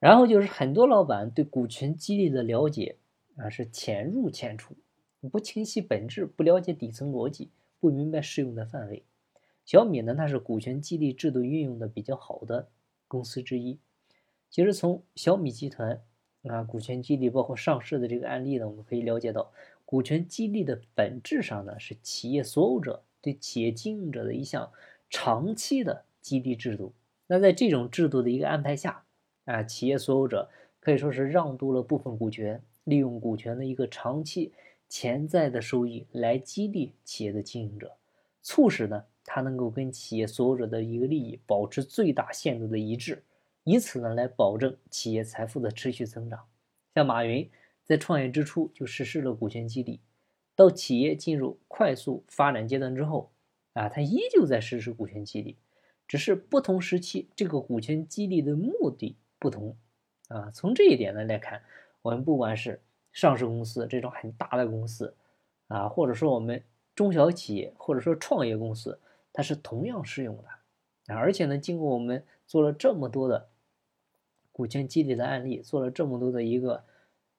然后就是很多老板对股权激励的了解啊是浅入浅出，不清晰本质，不了解底层逻辑，不明白适用的范围。小米呢，它是股权激励制度运用的比较好的公司之一。其实从小米集团啊股权激励包括上市的这个案例呢，我们可以了解到，股权激励的本质上呢是企业所有者对企业经营者的一项长期的激励制度。那在这种制度的一个安排下，啊，企业所有者可以说是让渡了部分股权，利用股权的一个长期潜在的收益来激励企业的经营者，促使呢他能够跟企业所有者的一个利益保持最大限度的一致，以此呢来保证企业财富的持续增长。像马云在创业之初就实施了股权激励，到企业进入快速发展阶段之后，啊，他依旧在实施股权激励，只是不同时期这个股权激励的目的。不同，啊，从这一点呢来看，我们不管是上市公司这种很大的公司，啊，或者说我们中小企业，或者说创业公司，它是同样适用的，啊，而且呢，经过我们做了这么多的股权激励的案例，做了这么多的一个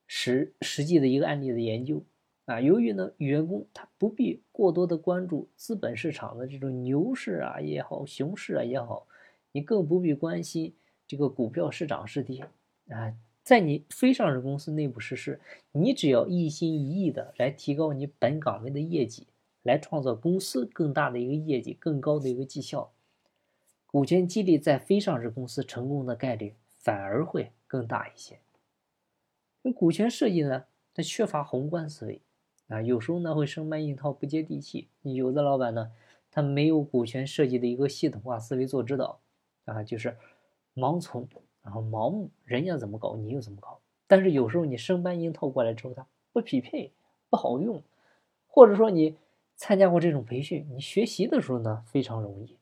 实实际的一个案例的研究，啊，由于呢，员工他不必过多的关注资本市场的这种牛市啊也好，熊市啊也好，你更不必关心。这个股票是涨是跌啊，在你非上市公司内部实施，你只要一心一意的来提高你本岗位的业绩，来创造公司更大的一个业绩、更高的一个绩效，股权激励在非上市公司成功的概率反而会更大一些。那股权设计呢，它缺乏宏观思维啊，有时候呢会生搬硬套、不接地气。有的老板呢，他没有股权设计的一个系统化思维做指导啊，就是。盲从，然后盲目，人家怎么搞你又怎么搞。但是有时候你生搬硬套过来之后，它不匹配，不好用。或者说你参加过这种培训，你学习的时候呢非常容易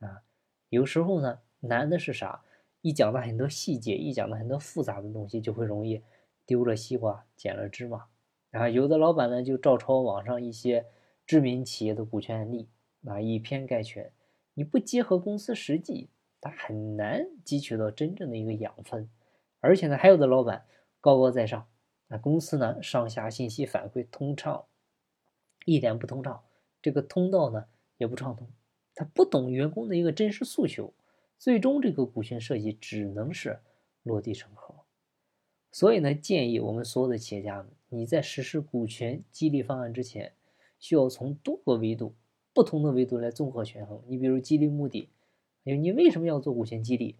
啊。有时候呢难的是啥？一讲到很多细节，一讲到很多复杂的东西，就会容易丢了西瓜捡了芝麻。啊，有的老板呢就照抄网上一些知名企业的股权案例，啊以偏概全，你不结合公司实际。他很难汲取到真正的一个养分，而且呢，还有的老板高高在上，那公司呢上下信息反馈通畅，一点不通畅，这个通道呢也不畅通，他不懂员工的一个真实诉求，最终这个股权设计只能是落地成盒。所以呢，建议我们所有的企业家们，你在实施股权激励方案之前，需要从多个维度、不同的维度来综合权衡。你比如激励目的。你为什么要做股权激励？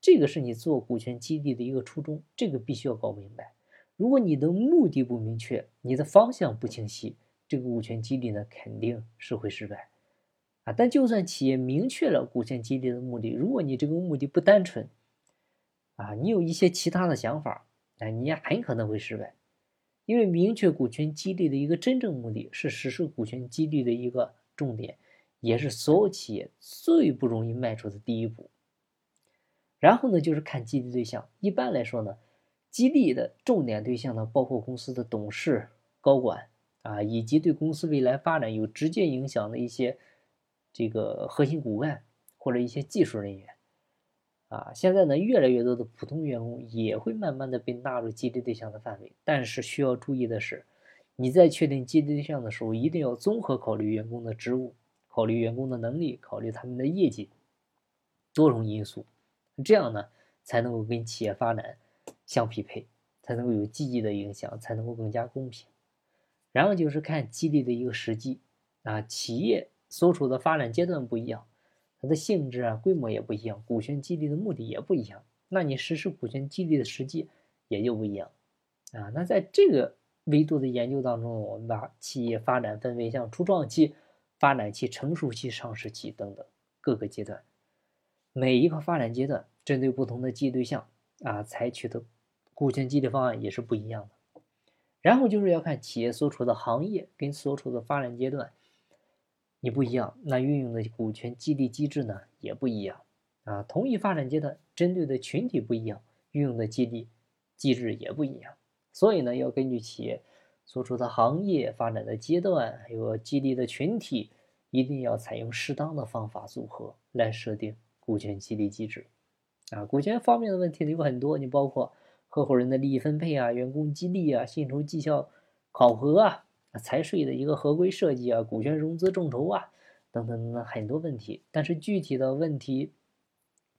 这个是你做股权激励的一个初衷，这个必须要搞明白。如果你的目的不明确，你的方向不清晰，这个股权激励呢肯定是会失败啊。但就算企业明确了股权激励的目的，如果你这个目的不单纯啊，你有一些其他的想法，哎，你也很可能会失败。因为明确股权激励的一个真正目的是实施股权激励的一个重点。也是所有企业最不容易迈出的第一步。然后呢，就是看激励对象。一般来说呢，激励的重点对象呢，包括公司的董事、高管啊，以及对公司未来发展有直接影响的一些这个核心骨干或者一些技术人员啊。现在呢，越来越多的普通员工也会慢慢的被纳入激励对象的范围。但是需要注意的是，你在确定激励对象的时候，一定要综合考虑员工的职务。考虑员工的能力，考虑他们的业绩，多种因素，这样呢才能够跟企业发展相匹配，才能够有积极的影响，才能够更加公平。然后就是看激励的一个时机啊，企业所处的发展阶段不一样，它的性质啊、规模也不一样，股权激励的目的也不一样，那你实施股权激励的时机也就不一样啊。那在这个维度的研究当中，我们把企业发展分为像初创期。发展期、成熟期、上市期等等各个阶段，每一个发展阶段针对不同的激励对象啊，采取的股权激励方案也是不一样的。然后就是要看企业所处的行业跟所处的发展阶段你不一样，那运用的股权激励机制呢也不一样啊。同一发展阶段针对的群体不一样，运用的激励机制也不一样。所以呢，要根据企业。所处的行业发展的阶段，还有激励的群体，一定要采用适当的方法组合来设定股权激励机制。啊，股权方面的问题呢有很多，你包括合伙人的利益分配啊、员工激励啊、薪酬绩效考核啊、财税的一个合规设计啊、股权融资众筹啊等等等等很多问题。但是具体的问题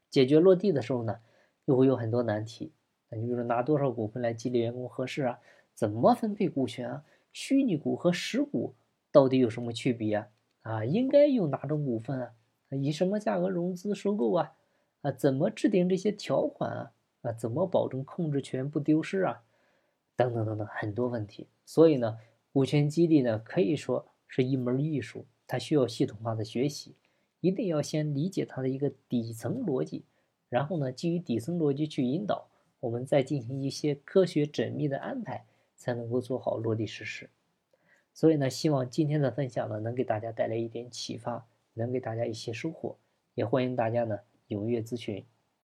解决落地的时候呢，又会有很多难题。那你比如说拿多少股份来激励员工合适啊？怎么分配股权啊？虚拟股和实股到底有什么区别啊？啊，应该用哪种股份啊？以什么价格融资收购啊？啊，怎么制定这些条款啊？啊，怎么保证控制权不丢失啊？等等等等，很多问题。所以呢，股权激励呢，可以说是一门艺术，它需要系统化的学习，一定要先理解它的一个底层逻辑，然后呢，基于底层逻辑去引导，我们再进行一些科学缜密的安排，才能够做好落地实施。所以呢，希望今天的分享呢，能给大家带来一点启发，能给大家一些收获，也欢迎大家呢。踊跃咨询。